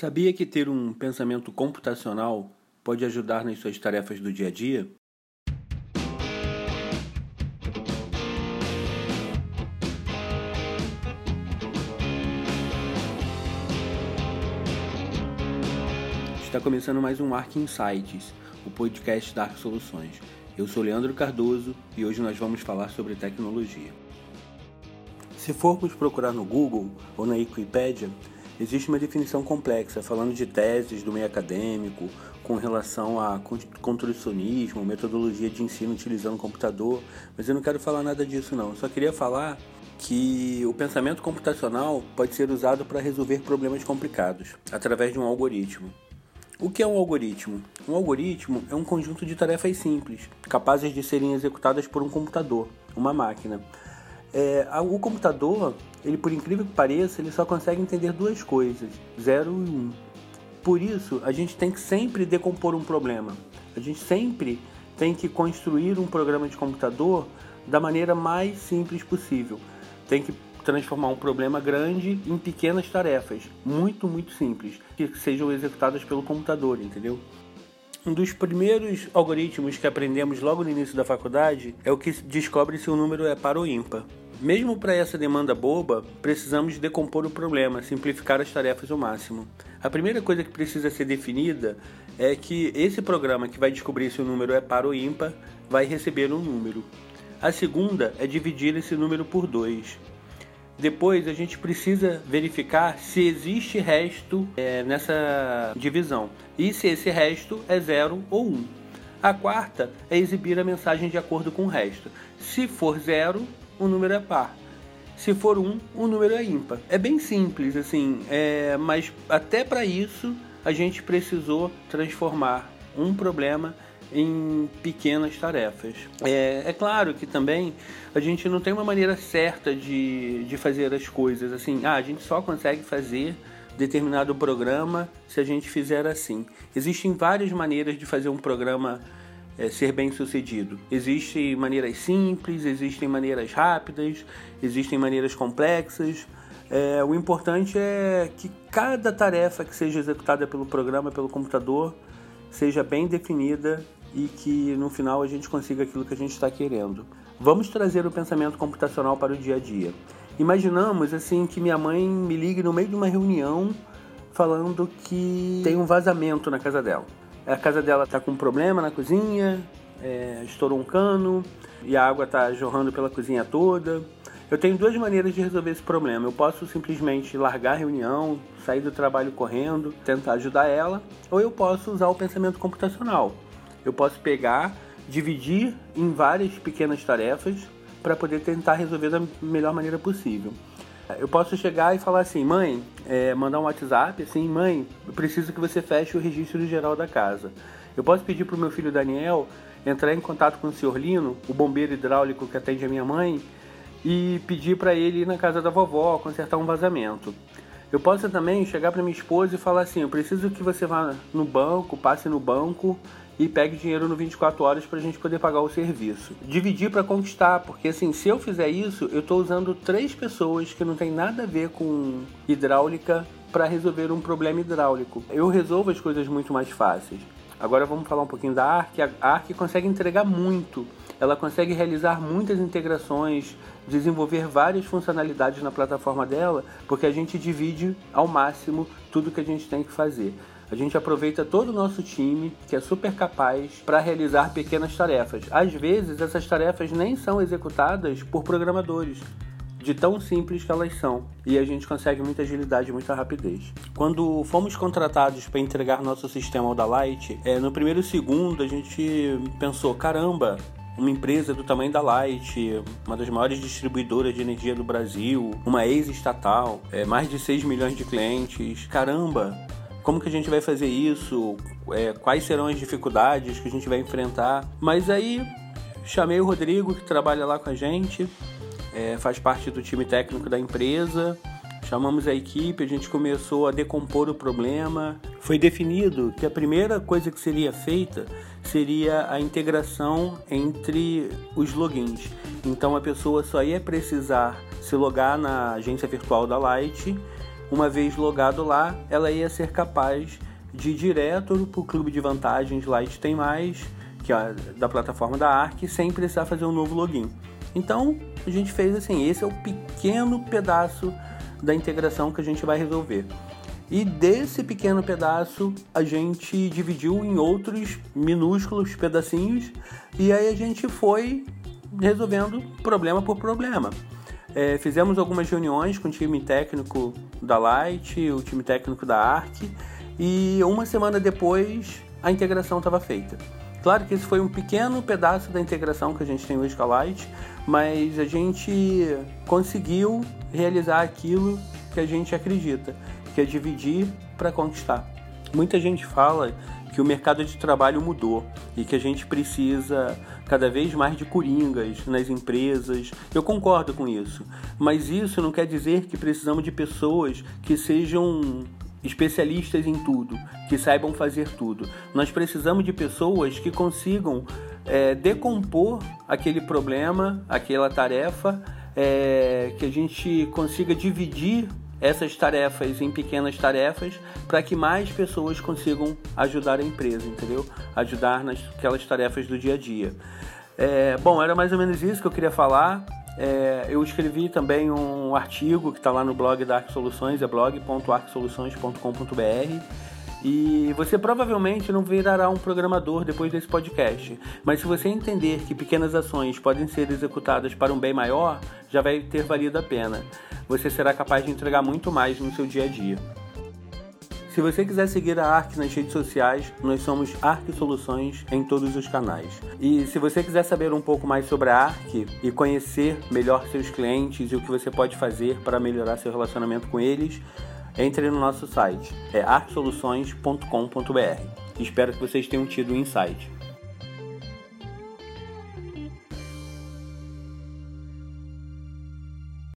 Sabia que ter um pensamento computacional pode ajudar nas suas tarefas do dia a dia? Está começando mais um Arc Insights, o podcast da Arc Soluções. Eu sou Leandro Cardoso e hoje nós vamos falar sobre tecnologia. Se formos procurar no Google ou na Wikipedia, Existe uma definição complexa, falando de teses do meio acadêmico, com relação a construcionismo, metodologia de ensino utilizando computador, mas eu não quero falar nada disso não. Eu só queria falar que o pensamento computacional pode ser usado para resolver problemas complicados através de um algoritmo. O que é um algoritmo? Um algoritmo é um conjunto de tarefas simples, capazes de serem executadas por um computador, uma máquina. É, o computador ele por incrível que pareça, ele só consegue entender duas coisas, zero e um. Por isso, a gente tem que sempre decompor um problema. A gente sempre tem que construir um programa de computador da maneira mais simples possível. Tem que transformar um problema grande em pequenas tarefas, muito, muito simples, que sejam executadas pelo computador, entendeu? Um dos primeiros algoritmos que aprendemos logo no início da faculdade é o que descobre se o número é par ou ímpar. Mesmo para essa demanda boba, precisamos decompor o problema, simplificar as tarefas ao máximo. A primeira coisa que precisa ser definida é que esse programa que vai descobrir se o número é par ou ímpar vai receber um número. A segunda é dividir esse número por 2. Depois a gente precisa verificar se existe resto é, nessa divisão e se esse resto é 0 ou 1. Um. A quarta é exibir a mensagem de acordo com o resto. Se for 0, o número é par. Se for um, o número é ímpar. É bem simples, assim, é, mas até para isso a gente precisou transformar um problema em pequenas tarefas. É, é, claro que também a gente não tem uma maneira certa de, de fazer as coisas. Assim, ah, a gente só consegue fazer determinado programa se a gente fizer assim. Existem várias maneiras de fazer um programa é, ser bem sucedido. Existem maneiras simples, existem maneiras rápidas, existem maneiras complexas. É, o importante é que cada tarefa que seja executada pelo programa, pelo computador, seja bem definida e que no final a gente consiga aquilo que a gente está querendo. Vamos trazer o pensamento computacional para o dia a dia. Imaginamos assim que minha mãe me ligue no meio de uma reunião falando que tem um vazamento na casa dela a casa dela está com um problema na cozinha, é, estourou um cano e a água está jorrando pela cozinha toda. Eu tenho duas maneiras de resolver esse problema. Eu posso simplesmente largar a reunião, sair do trabalho correndo, tentar ajudar ela, ou eu posso usar o pensamento computacional. Eu posso pegar, dividir em várias pequenas tarefas para poder tentar resolver da melhor maneira possível. Eu posso chegar e falar assim, mãe, é, mandar um WhatsApp assim, mãe, eu preciso que você feche o registro geral da casa. Eu posso pedir para o meu filho Daniel entrar em contato com o senhor Lino, o bombeiro hidráulico que atende a minha mãe, e pedir para ele ir na casa da vovó consertar um vazamento. Eu posso também chegar para minha esposa e falar assim: eu preciso que você vá no banco, passe no banco e pegue dinheiro no 24 horas para a gente poder pagar o serviço. Dividir para conquistar, porque assim, se eu fizer isso, eu estou usando três pessoas que não tem nada a ver com hidráulica para resolver um problema hidráulico. Eu resolvo as coisas muito mais fáceis. Agora vamos falar um pouquinho da ARC. A ARC consegue entregar muito. Ela consegue realizar muitas integrações, desenvolver várias funcionalidades na plataforma dela, porque a gente divide ao máximo tudo que a gente tem que fazer. A gente aproveita todo o nosso time, que é super capaz, para realizar pequenas tarefas. Às vezes, essas tarefas nem são executadas por programadores, de tão simples que elas são. E a gente consegue muita agilidade e muita rapidez. Quando fomos contratados para entregar nosso sistema ao da Light, é, no primeiro segundo a gente pensou: caramba, uma empresa do tamanho da Light, uma das maiores distribuidoras de energia do Brasil, uma ex-estatal, é, mais de 6 milhões de clientes. Caramba, como que a gente vai fazer isso, é, quais serão as dificuldades que a gente vai enfrentar. Mas aí chamei o Rodrigo, que trabalha lá com a gente, é, faz parte do time técnico da empresa. Chamamos a equipe, a gente começou a decompor o problema. Foi definido que a primeira coisa que seria feita seria a integração entre os logins. Então a pessoa só ia precisar se logar na agência virtual da Light uma vez logado lá, ela ia ser capaz de ir direto para o clube de vantagens Light Tem Mais, que é da plataforma da Arc, sem precisar fazer um novo login. Então, a gente fez assim, esse é o pequeno pedaço da integração que a gente vai resolver. E desse pequeno pedaço a gente dividiu em outros minúsculos pedacinhos e aí a gente foi resolvendo problema por problema. É, fizemos algumas reuniões com o time técnico da Light, o time técnico da Arc e uma semana depois a integração estava feita. Claro que esse foi um pequeno pedaço da integração que a gente tem hoje com a Light, mas a gente conseguiu realizar aquilo que a gente acredita que é dividir para conquistar. Muita gente fala que o mercado de trabalho mudou e que a gente precisa cada vez mais de coringas nas empresas. Eu concordo com isso, mas isso não quer dizer que precisamos de pessoas que sejam especialistas em tudo, que saibam fazer tudo. Nós precisamos de pessoas que consigam é, decompor aquele problema, aquela tarefa, é, que a gente consiga dividir essas tarefas em pequenas tarefas para que mais pessoas consigam ajudar a empresa, entendeu? Ajudar naquelas tarefas do dia a dia. É, bom, era mais ou menos isso que eu queria falar. É, eu escrevi também um artigo que está lá no blog da Arc Soluções, é blog.arcsoluções.com.br. E você provavelmente não virará um programador depois desse podcast, mas se você entender que pequenas ações podem ser executadas para um bem maior, já vai ter valido a pena você será capaz de entregar muito mais no seu dia a dia. Se você quiser seguir a ARC nas redes sociais, nós somos ARC Soluções em todos os canais. E se você quiser saber um pouco mais sobre a ARC e conhecer melhor seus clientes e o que você pode fazer para melhorar seu relacionamento com eles, entre no nosso site, é arcsoluções.com.br. Espero que vocês tenham tido um insight.